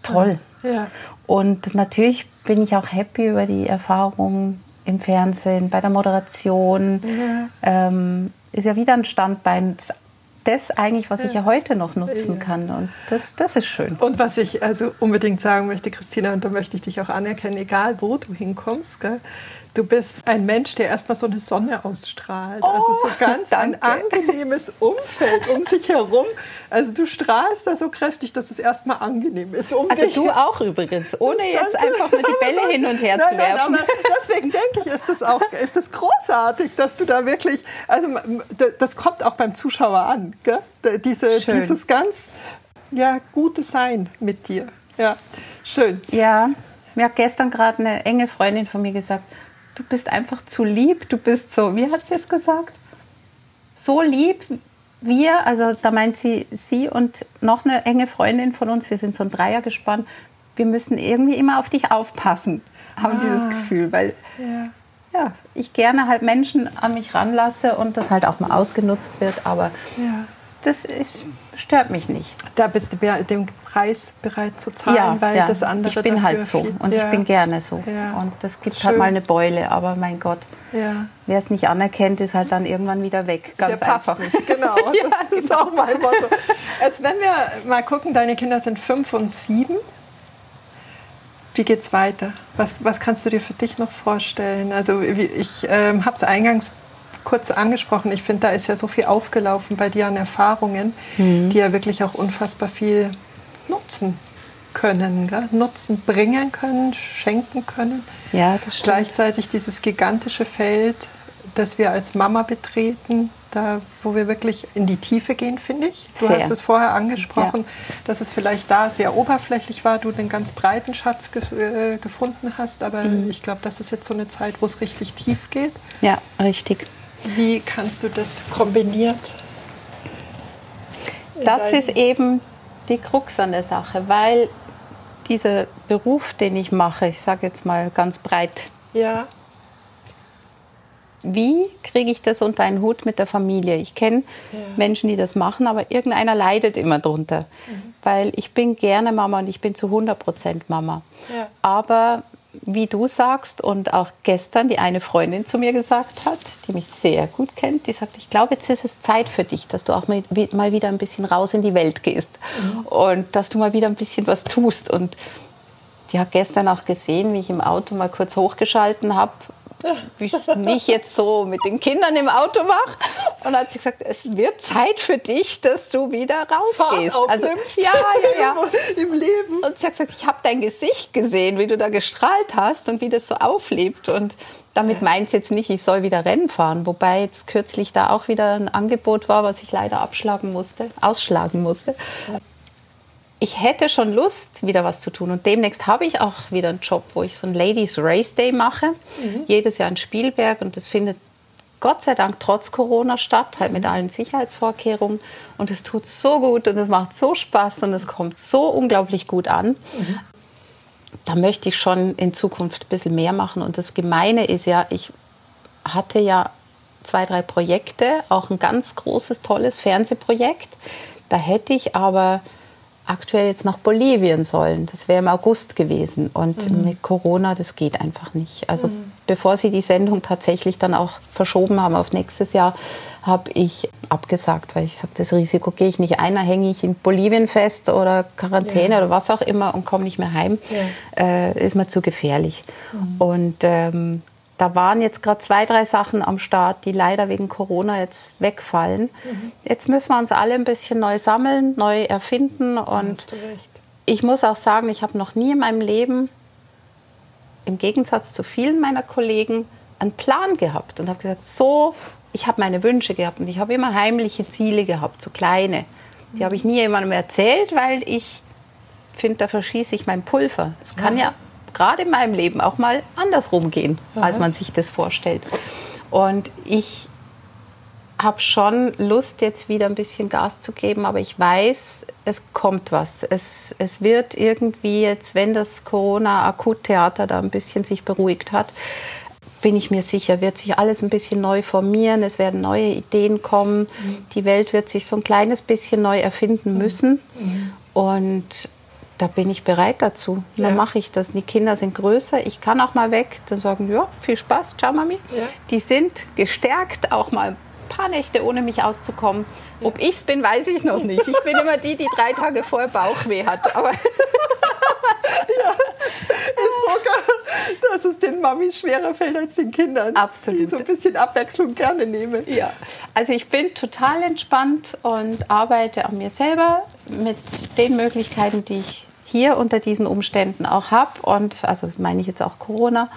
toll. Ja. Und natürlich bin ich auch happy über die Erfahrung im Fernsehen, bei der Moderation. Ja. Ähm, ist ja wieder ein Standbein. Das eigentlich, was ich ja heute noch nutzen kann. Und das, das ist schön. Und was ich also unbedingt sagen möchte, Christina, und da möchte ich dich auch anerkennen, egal wo du hinkommst, gell, Du bist ein Mensch, der erstmal so eine Sonne ausstrahlt. Oh, also so ganz danke. ein angenehmes Umfeld um sich herum. Also du strahlst da so kräftig, dass es erstmal angenehm ist. Um also dich. du auch übrigens, ohne jetzt einfach nur die Bälle hin und her nein, zu werfen. Nein, deswegen denke ich, ist das auch ist das großartig, dass du da wirklich, also das kommt auch beim Zuschauer an, gell? Diese, dieses ganz ja, gute Sein mit dir. Ja, schön. Ja, mir hat gestern gerade eine enge Freundin von mir gesagt, du bist einfach zu lieb, du bist so, wie hat sie es gesagt? So lieb, wir, also da meint sie, sie und noch eine enge Freundin von uns, wir sind so ein Dreier gespannt, wir müssen irgendwie immer auf dich aufpassen, haben ah, die das Gefühl, weil ja. ja. ich gerne halt Menschen an mich ranlasse und das halt auch mal ausgenutzt wird, aber ja das ist, stört mich nicht. Da bist du den Preis bereit zu zahlen, ja, weil ja. das andere. Ich bin halt so und ja. ich bin gerne so. Und das gibt Schön. halt mal eine Beule, aber mein Gott, wer es nicht anerkennt, ist halt dann irgendwann wieder weg. Ganz Der einfach. Nicht. Genau, das ist genau. auch mein Motto. Jetzt, wenn wir mal gucken, deine Kinder sind fünf und sieben. Wie geht's weiter? Was, was kannst du dir für dich noch vorstellen? Also ich ähm, habe es eingangs kurz angesprochen. Ich finde, da ist ja so viel aufgelaufen bei dir an Erfahrungen, mhm. die ja wirklich auch unfassbar viel nutzen können, gell? nutzen bringen können, schenken können. Ja, das stimmt. Gleichzeitig dieses gigantische Feld, das wir als Mama betreten, da wo wir wirklich in die Tiefe gehen, finde ich. Du Sehr. hast es vorher angesprochen, ja. dass es vielleicht da sehr oberflächlich war, du den ganz breiten Schatz ge äh, gefunden hast, aber mhm. ich glaube, das ist jetzt so eine Zeit, wo es richtig tief geht. Ja, richtig. Wie kannst du das kombiniert? Das ist eben die Krux an der Sache, weil dieser Beruf, den ich mache, ich sage jetzt mal ganz breit. Ja. Wie kriege ich das unter einen Hut mit der Familie? Ich kenne ja. Menschen, die das machen, aber irgendeiner leidet immer drunter. Mhm. Weil ich bin gerne Mama und ich bin zu 100 Prozent Mama. Ja. Aber wie du sagst und auch gestern die eine Freundin zu mir gesagt hat, die mich sehr gut kennt, die sagt, ich glaube, jetzt ist es Zeit für dich, dass du auch mal, wieder ein bisschen raus in die Welt gehst mhm. und dass du mal wieder ein bisschen was tust. Und die hat gestern auch gesehen, wie ich im Auto mal kurz hochgeschalten habe wie ich es nicht jetzt so mit den Kindern im Auto mache. Und dann hat sie gesagt, es wird Zeit für dich, dass du wieder rausgehst. Also ja, ja, ja. Im Leben. Und sie hat gesagt, ich habe dein Gesicht gesehen, wie du da gestrahlt hast und wie das so auflebt. Und damit meint es jetzt nicht, ich soll wieder Rennen fahren. Wobei jetzt kürzlich da auch wieder ein Angebot war, was ich leider abschlagen musste, ausschlagen musste ich hätte schon Lust, wieder was zu tun. Und demnächst habe ich auch wieder einen Job, wo ich so ein Ladies Race Day mache. Mhm. Jedes Jahr in Spielberg. Und das findet Gott sei Dank trotz Corona statt, halt mit mhm. allen Sicherheitsvorkehrungen. Und es tut so gut und es macht so Spaß und es kommt so unglaublich gut an. Mhm. Da möchte ich schon in Zukunft ein bisschen mehr machen. Und das Gemeine ist ja, ich hatte ja zwei, drei Projekte, auch ein ganz großes, tolles Fernsehprojekt. Da hätte ich aber aktuell jetzt nach Bolivien sollen. Das wäre im August gewesen. Und mhm. mit Corona, das geht einfach nicht. Also mhm. bevor sie die Sendung tatsächlich dann auch verschoben haben auf nächstes Jahr, habe ich abgesagt, weil ich sage, das Risiko gehe ich nicht ein, da hänge ich in Bolivien fest oder Quarantäne ja. oder was auch immer und komme nicht mehr heim. Ja. Äh, ist mir zu gefährlich. Mhm. Und ähm, da waren jetzt gerade zwei, drei Sachen am Start, die leider wegen Corona jetzt wegfallen. Mhm. Jetzt müssen wir uns alle ein bisschen neu sammeln, neu erfinden. Und ich muss auch sagen, ich habe noch nie in meinem Leben, im Gegensatz zu vielen meiner Kollegen, einen Plan gehabt und habe gesagt, so, ich habe meine Wünsche gehabt und ich habe immer heimliche Ziele gehabt, so kleine. Die habe ich nie jemandem erzählt, weil ich finde, da verschieße ich mein Pulver. Es kann ja gerade in meinem Leben auch mal andersrum gehen, Aha. als man sich das vorstellt. Und ich habe schon Lust, jetzt wieder ein bisschen Gas zu geben, aber ich weiß, es kommt was. Es, es wird irgendwie jetzt, wenn das Corona-Akuttheater da ein bisschen sich beruhigt hat, bin ich mir sicher, wird sich alles ein bisschen neu formieren, es werden neue Ideen kommen, mhm. die Welt wird sich so ein kleines bisschen neu erfinden mhm. müssen. Mhm. Und da bin ich bereit dazu. Dann ja. mache ich das. Die Kinder sind größer, ich kann auch mal weg. Dann sagen, ja, viel Spaß, ciao Mami. Ja. Die sind gestärkt, auch mal paar Nächte ohne mich auszukommen. Ob ich es bin, weiß ich noch nicht. Ich bin immer die, die drei Tage vorher Bauchweh hat. Aber ja, ist sogar, dass es den Mamis schwerer fällt als den Kindern. Absolut. Die so ein bisschen Abwechslung gerne nehmen. Ja, also ich bin total entspannt und arbeite an mir selber mit den Möglichkeiten, die ich hier unter diesen Umständen auch habe. Und also meine ich jetzt auch Corona.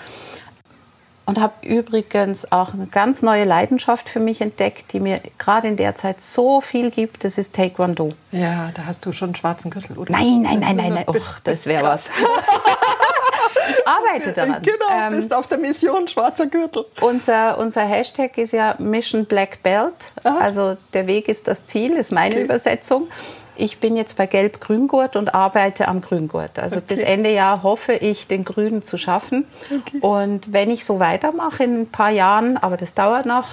Und habe übrigens auch eine ganz neue Leidenschaft für mich entdeckt, die mir gerade in der Zeit so viel gibt. Das ist Taekwondo. Ja, da hast du schon einen schwarzen Gürtel, oder? Nein, nein, nein, nein, nein. Och, das wäre was. ich arbeite daran. Genau, ähm, bist auf der Mission schwarzer Gürtel. Unser, unser Hashtag ist ja Mission Black Belt. Aha. Also der Weg ist das Ziel, ist meine okay. Übersetzung ich bin jetzt bei Gelb-Grüngurt und arbeite am Grüngurt. Also okay. bis Ende Jahr hoffe ich, den Grünen zu schaffen. Okay. Und wenn ich so weitermache in ein paar Jahren, aber das dauert noch,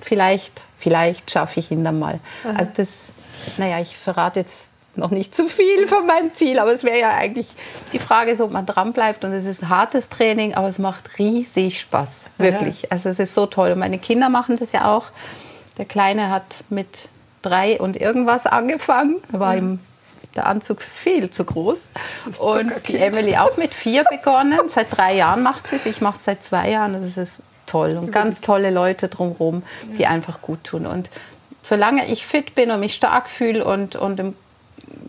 vielleicht, vielleicht schaffe ich ihn dann mal. Aha. Also das, naja, ich verrate jetzt noch nicht zu viel von meinem Ziel, aber es wäre ja eigentlich die Frage, ob man dran bleibt und es ist ein hartes Training, aber es macht riesig Spaß, wirklich. Ja. Also es ist so toll und meine Kinder machen das ja auch. Der Kleine hat mit drei und irgendwas angefangen. Da war ihm der Anzug viel zu groß. Und die Emily auch mit vier begonnen. Seit drei Jahren macht sie es. Ich mache es seit zwei Jahren. Das ist toll. Und ganz tolle Leute drumherum, die einfach gut tun. Und solange ich fit bin und mich stark fühle und, und im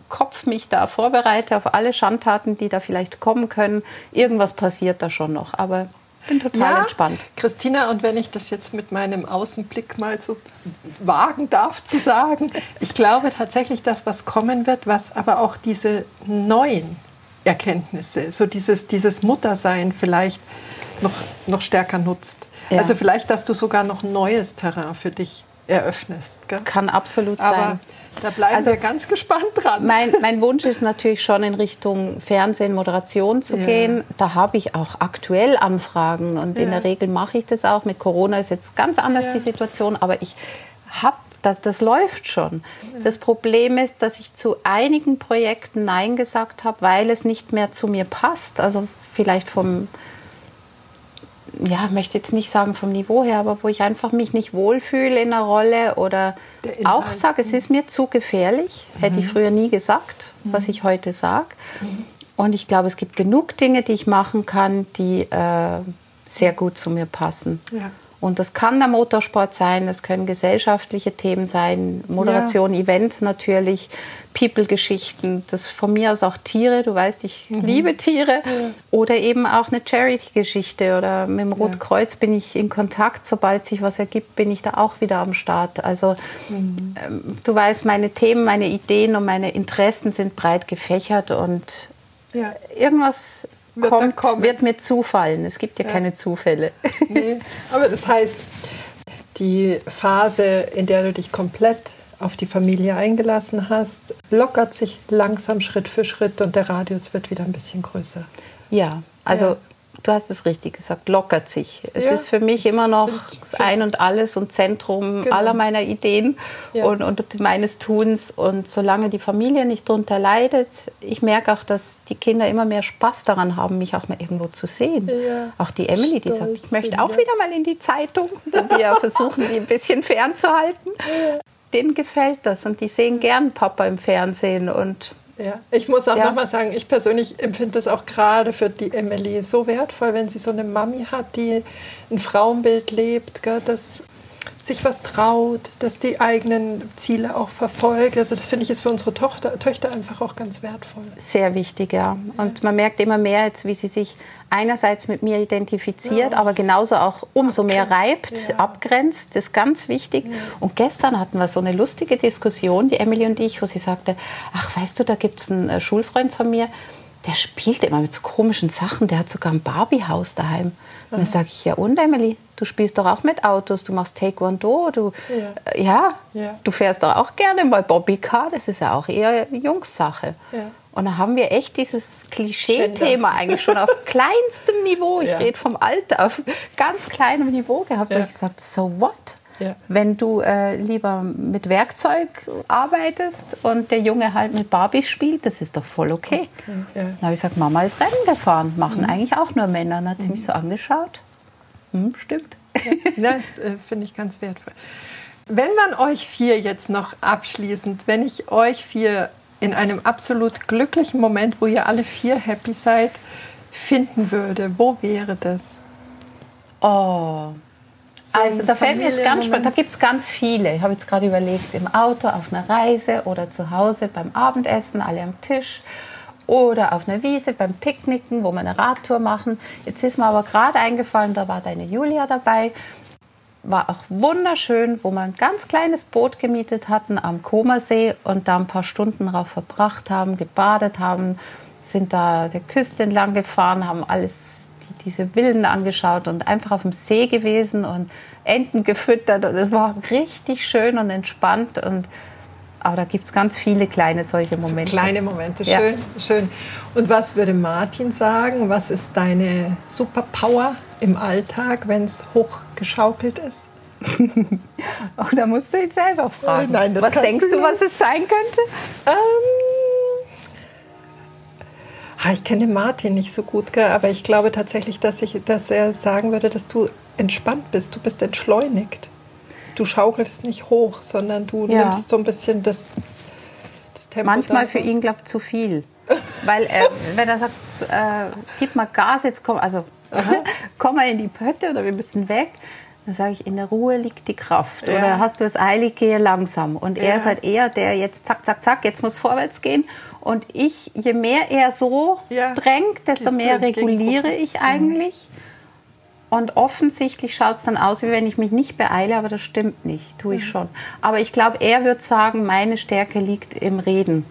Kopf mich da vorbereite auf alle Schandtaten, die da vielleicht kommen können, irgendwas passiert da schon noch. Aber bin total ja, entspannt. Christina, und wenn ich das jetzt mit meinem Außenblick mal so wagen darf zu sagen, ich glaube tatsächlich, dass was kommen wird, was aber auch diese neuen Erkenntnisse, so dieses, dieses Muttersein vielleicht noch, noch stärker nutzt. Ja. Also vielleicht, dass du sogar noch neues Terrain für dich eröffnest. Gell? Kann absolut Aber sein. Da bleiben also, wir ganz gespannt dran. Mein, mein, Wunsch ist natürlich schon in Richtung Fernsehen, Moderation zu ja. gehen. Da habe ich auch aktuell Anfragen und ja. in der Regel mache ich das auch. Mit Corona ist jetzt ganz anders ja. die Situation, aber ich habe das, das läuft schon. Das Problem ist, dass ich zu einigen Projekten Nein gesagt habe, weil es nicht mehr zu mir passt. Also vielleicht vom, ja, möchte jetzt nicht sagen vom Niveau her, aber wo ich einfach mich nicht wohlfühle in einer Rolle oder auch sage, es ist mir zu gefährlich. Mhm. Hätte ich mhm. früher nie gesagt, mhm. was ich heute sage. Mhm. Und ich glaube, es gibt genug Dinge, die ich machen kann, die äh, sehr gut zu mir passen. Ja. Und das kann der Motorsport sein, das können gesellschaftliche Themen sein, Moderation, ja. Event natürlich, People-Geschichten, das von mir aus auch Tiere, du weißt, ich mhm. liebe Tiere. Ja. Oder eben auch eine Charity-Geschichte oder mit dem Rotkreuz ja. bin ich in Kontakt, sobald sich was ergibt, bin ich da auch wieder am Start. Also mhm. ähm, du weißt, meine Themen, meine Ideen und meine Interessen sind breit gefächert und irgendwas wird, kommt, wird mir zufallen. Es gibt ja, ja. keine Zufälle. Nee, aber das heißt, die Phase, in der du dich komplett auf die Familie eingelassen hast, lockert sich langsam Schritt für Schritt und der Radius wird wieder ein bisschen größer. Ja, also ja. Du hast es richtig gesagt, lockert sich. Es ja. ist für mich immer noch das Ein und Alles und Zentrum genau. aller meiner Ideen ja. und, und meines Tuns. Und solange die Familie nicht darunter leidet, ich merke auch, dass die Kinder immer mehr Spaß daran haben, mich auch mal irgendwo zu sehen. Ja. Auch die Emily, die sagt, ich möchte auch wieder mal in die Zeitung, wo wir versuchen, die ein bisschen fernzuhalten. Denen gefällt das und die sehen gern Papa im Fernsehen und ja, ich muss auch ja. nochmal sagen, ich persönlich empfinde das auch gerade für die Emily so wertvoll, wenn sie so eine Mami hat, die ein Frauenbild lebt, gell, das sich was traut, dass die eigenen Ziele auch verfolgt. Also das finde ich ist für unsere Tochter, Töchter einfach auch ganz wertvoll. Sehr wichtig, ja. Und man merkt immer mehr jetzt, wie sie sich einerseits mit mir identifiziert, ja. aber genauso auch umso mehr reibt, ja. abgrenzt. Das ist ganz wichtig. Ja. Und gestern hatten wir so eine lustige Diskussion, die Emily und ich, wo sie sagte, ach weißt du, da gibt es einen äh, Schulfreund von mir, der spielt immer mit so komischen Sachen, der hat sogar ein Barbiehaus daheim. Und dann sage ich, ja und Emily, du spielst doch auch mit Autos, du machst Taekwondo, du, ja, äh, ja, ja. du fährst doch auch gerne mal Bobbycar, das ist ja auch eher Jungssache. Ja. Und da haben wir echt dieses Klischee-Thema eigentlich schon auf kleinstem Niveau, ich rede vom Alter, auf ganz kleinem Niveau gehabt, ja. wo ich gesagt so what? Wenn du äh, lieber mit Werkzeug arbeitest und der Junge halt mit Barbies spielt, das ist doch voll okay. okay. Dann habe ich gesagt, Mama ist Rennen gefahren, machen mhm. eigentlich auch nur Männer. Dann hat sie mhm. mich so angeschaut. Hm, stimmt. Ja, das äh, finde ich ganz wertvoll. Wenn man euch vier jetzt noch abschließend, wenn ich euch vier in einem absolut glücklichen Moment, wo ihr alle vier happy seid, finden würde, wo wäre das? Oh, also da fällt mir jetzt ganz spannend, da gibt es ganz viele. Ich habe jetzt gerade überlegt, im Auto, auf einer Reise oder zu Hause beim Abendessen, alle am Tisch oder auf einer Wiese beim Picknicken, wo wir eine Radtour machen. Jetzt ist mir aber gerade eingefallen, da war deine Julia dabei. War auch wunderschön, wo wir ein ganz kleines Boot gemietet hatten am Komersee und da ein paar Stunden drauf verbracht haben, gebadet haben, sind da der Küste entlang gefahren, haben alles diese Villen angeschaut und einfach auf dem See gewesen und Enten gefüttert. Und es war richtig schön und entspannt. Und, aber da gibt es ganz viele kleine solche Momente. Kleine Momente, schön, ja. schön. Und was würde Martin sagen? Was ist deine Superpower im Alltag, wenn es hochgeschaukelt ist? oh, da musst du ihn selber fragen. Nein, was denkst du, was es sein könnte? Ähm, ich kenne Martin nicht so gut, aber ich glaube tatsächlich, dass, ich, dass er sagen würde, dass du entspannt bist, du bist entschleunigt. Du schaukelst nicht hoch, sondern du ja. nimmst so ein bisschen das, das Tempo. Manchmal für ihn, glaube ich, zu viel. Weil er, wenn er sagt, äh, gib mal Gas, jetzt komm, also komm mal in die Pötte oder wir müssen weg, dann sage ich, in der Ruhe liegt die Kraft. Ja. Oder hast du es eilig, gehe langsam. Und er ist halt eher der jetzt zack, zack, zack, jetzt muss vorwärts gehen. Und ich, je mehr er so ja. drängt, desto mehr reguliere ich eigentlich. Mhm. Und offensichtlich schaut es dann aus, wie wenn ich mich nicht beeile, aber das stimmt nicht, tue ich mhm. schon. Aber ich glaube, er wird sagen, meine Stärke liegt im Reden,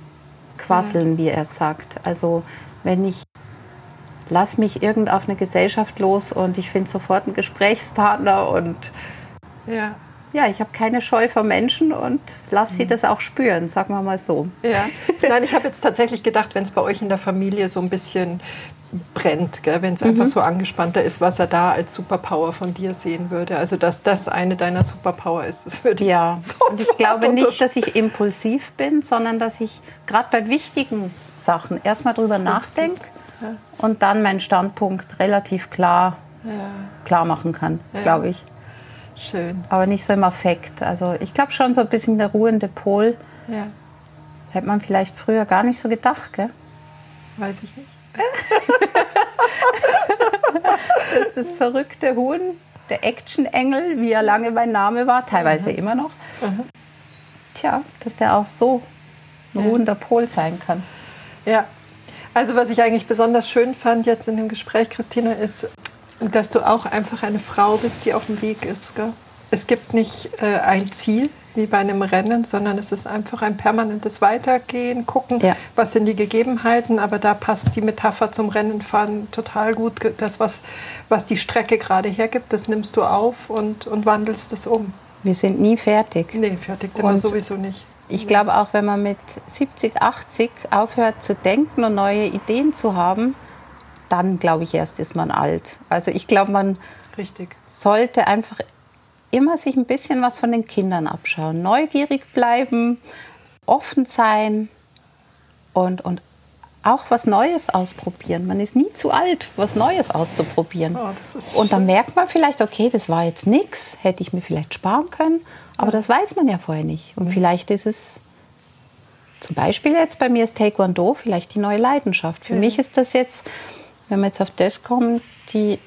quasseln, mhm. wie er sagt. Also wenn ich lass mich irgend auf eine Gesellschaft los und ich finde sofort einen Gesprächspartner und ja ja, ich habe keine Scheu vor Menschen und lasse sie mhm. das auch spüren, sagen wir mal so. Ja. Nein, ich habe jetzt tatsächlich gedacht, wenn es bei euch in der Familie so ein bisschen brennt, wenn es einfach mhm. so angespannter ist, was er da als Superpower von dir sehen würde. Also dass das eine deiner Superpower ist, das würde ja. ich Ja, und ich glaube nicht, dass ich impulsiv bin, sondern dass ich gerade bei wichtigen Sachen erstmal drüber nachdenke ja. und dann meinen Standpunkt relativ klar, ja. klar machen kann, glaube ich. Schön. Aber nicht so im Affekt. Also ich glaube schon so ein bisschen der ruhende Pol. Ja. Hätte man vielleicht früher gar nicht so gedacht, gell? Weiß ich nicht. Das, das verrückte Huhn, der Action-Engel, wie er lange mein Name war, teilweise mhm. immer noch. Mhm. Tja, dass der auch so ein ruhender Pol sein kann. Ja, also was ich eigentlich besonders schön fand jetzt in dem Gespräch, Christina, ist, dass du auch einfach eine Frau bist, die auf dem Weg ist. Gell? Es gibt nicht äh, ein Ziel wie bei einem Rennen, sondern es ist einfach ein permanentes Weitergehen, gucken, ja. was sind die Gegebenheiten, aber da passt die Metapher zum Rennenfahren total gut. Das, was, was die Strecke gerade hergibt, das nimmst du auf und, und wandelst es um. Wir sind nie fertig. Nee, fertig sind und wir sowieso nicht. Ich glaube auch, wenn man mit 70, 80 aufhört zu denken und neue Ideen zu haben, dann, glaube ich, erst ist man alt. Also ich glaube, man Richtig. sollte einfach immer sich ein bisschen was von den Kindern abschauen. Neugierig bleiben, offen sein und, und auch was Neues ausprobieren. Man ist nie zu alt, was Neues auszuprobieren. Oh, und dann merkt man vielleicht, okay, das war jetzt nichts, hätte ich mir vielleicht sparen können, aber ja. das weiß man ja vorher nicht. Und vielleicht ist es zum Beispiel jetzt bei mir ist Taekwondo vielleicht die neue Leidenschaft. Für mhm. mich ist das jetzt, wenn wir jetzt auf das kommen, die,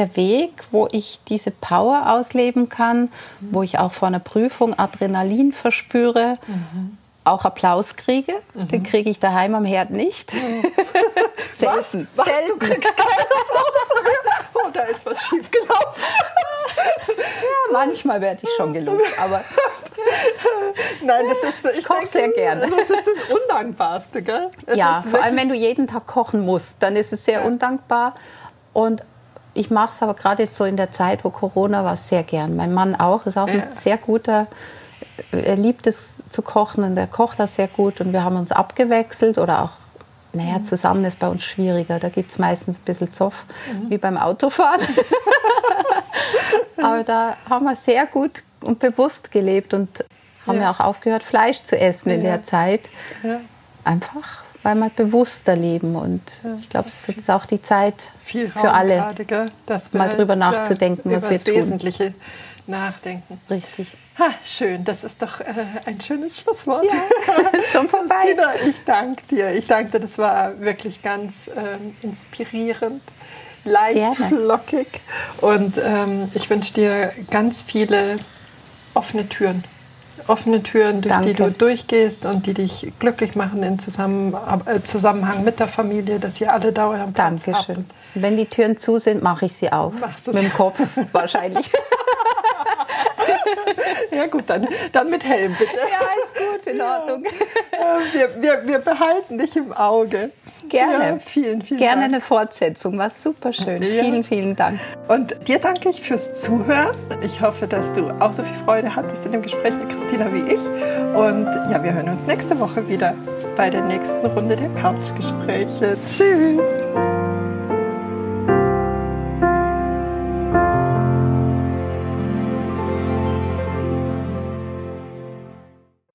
der Weg, wo ich diese Power ausleben kann, mhm. wo ich auch vor einer Prüfung Adrenalin verspüre, mhm auch Applaus kriege. Mhm. Den kriege ich daheim am Herd nicht. Selten. Was? Was? Selten. Du kriegst keinen Applaus? Oh, da ist was schiefgelaufen. ja, manchmal werde ich schon gelobt, aber... Nein, das ist, ich, ich koche sehr gerne. Das ist das Undankbarste, gell? Es ja, vor allem wenn du jeden Tag kochen musst, dann ist es sehr ja. undankbar. Und ich mache es aber gerade jetzt so in der Zeit, wo Corona war, sehr gern. Mein Mann auch, ist auch ja. ein sehr guter er liebt es zu kochen und er kocht das sehr gut und wir haben uns abgewechselt oder auch, naja, mhm. zusammen ist bei uns schwieriger. Da gibt es meistens ein bisschen Zoff, mhm. wie beim Autofahren. Aber da haben wir sehr gut und bewusst gelebt und haben ja, ja auch aufgehört, Fleisch zu essen in der Zeit. Ja. Einfach, weil wir bewusster leben. Und ich glaube, es ist jetzt auch die Zeit für alle, gerade, mal drüber nachzudenken, was wir tun. Wesentliche nachdenken. Richtig. Ha, schön, das ist doch äh, ein schönes Schlusswort. Ja, ist schon vorbei. Christina, ich danke dir. Ich danke dir, das war wirklich ganz ähm, inspirierend, leicht, Gerne. flockig. Und ähm, ich wünsche dir ganz viele offene Türen. Offene Türen, durch Danke. die du durchgehst und die dich glücklich machen in Zusammen äh, Zusammenhang mit der Familie, dass ihr alle da euren Platz Dankeschön. Habt. Wenn die Türen zu sind, mache ich sie auf. Mit dem Kopf wahrscheinlich. ja gut, dann, dann mit Helm bitte. Ja, ist gut, in Ordnung. Ja. Wir, wir, wir behalten dich im Auge. Gerne. Ja, vielen, vielen Gerne Dank. eine Fortsetzung, war super schön. Ja. Vielen, vielen Dank. Und dir danke ich fürs Zuhören. Ich hoffe, dass du auch so viel Freude hattest in dem Gespräch mit Christina wie ich. Und ja, wir hören uns nächste Woche wieder bei der nächsten Runde der Couchgespräche. Tschüss.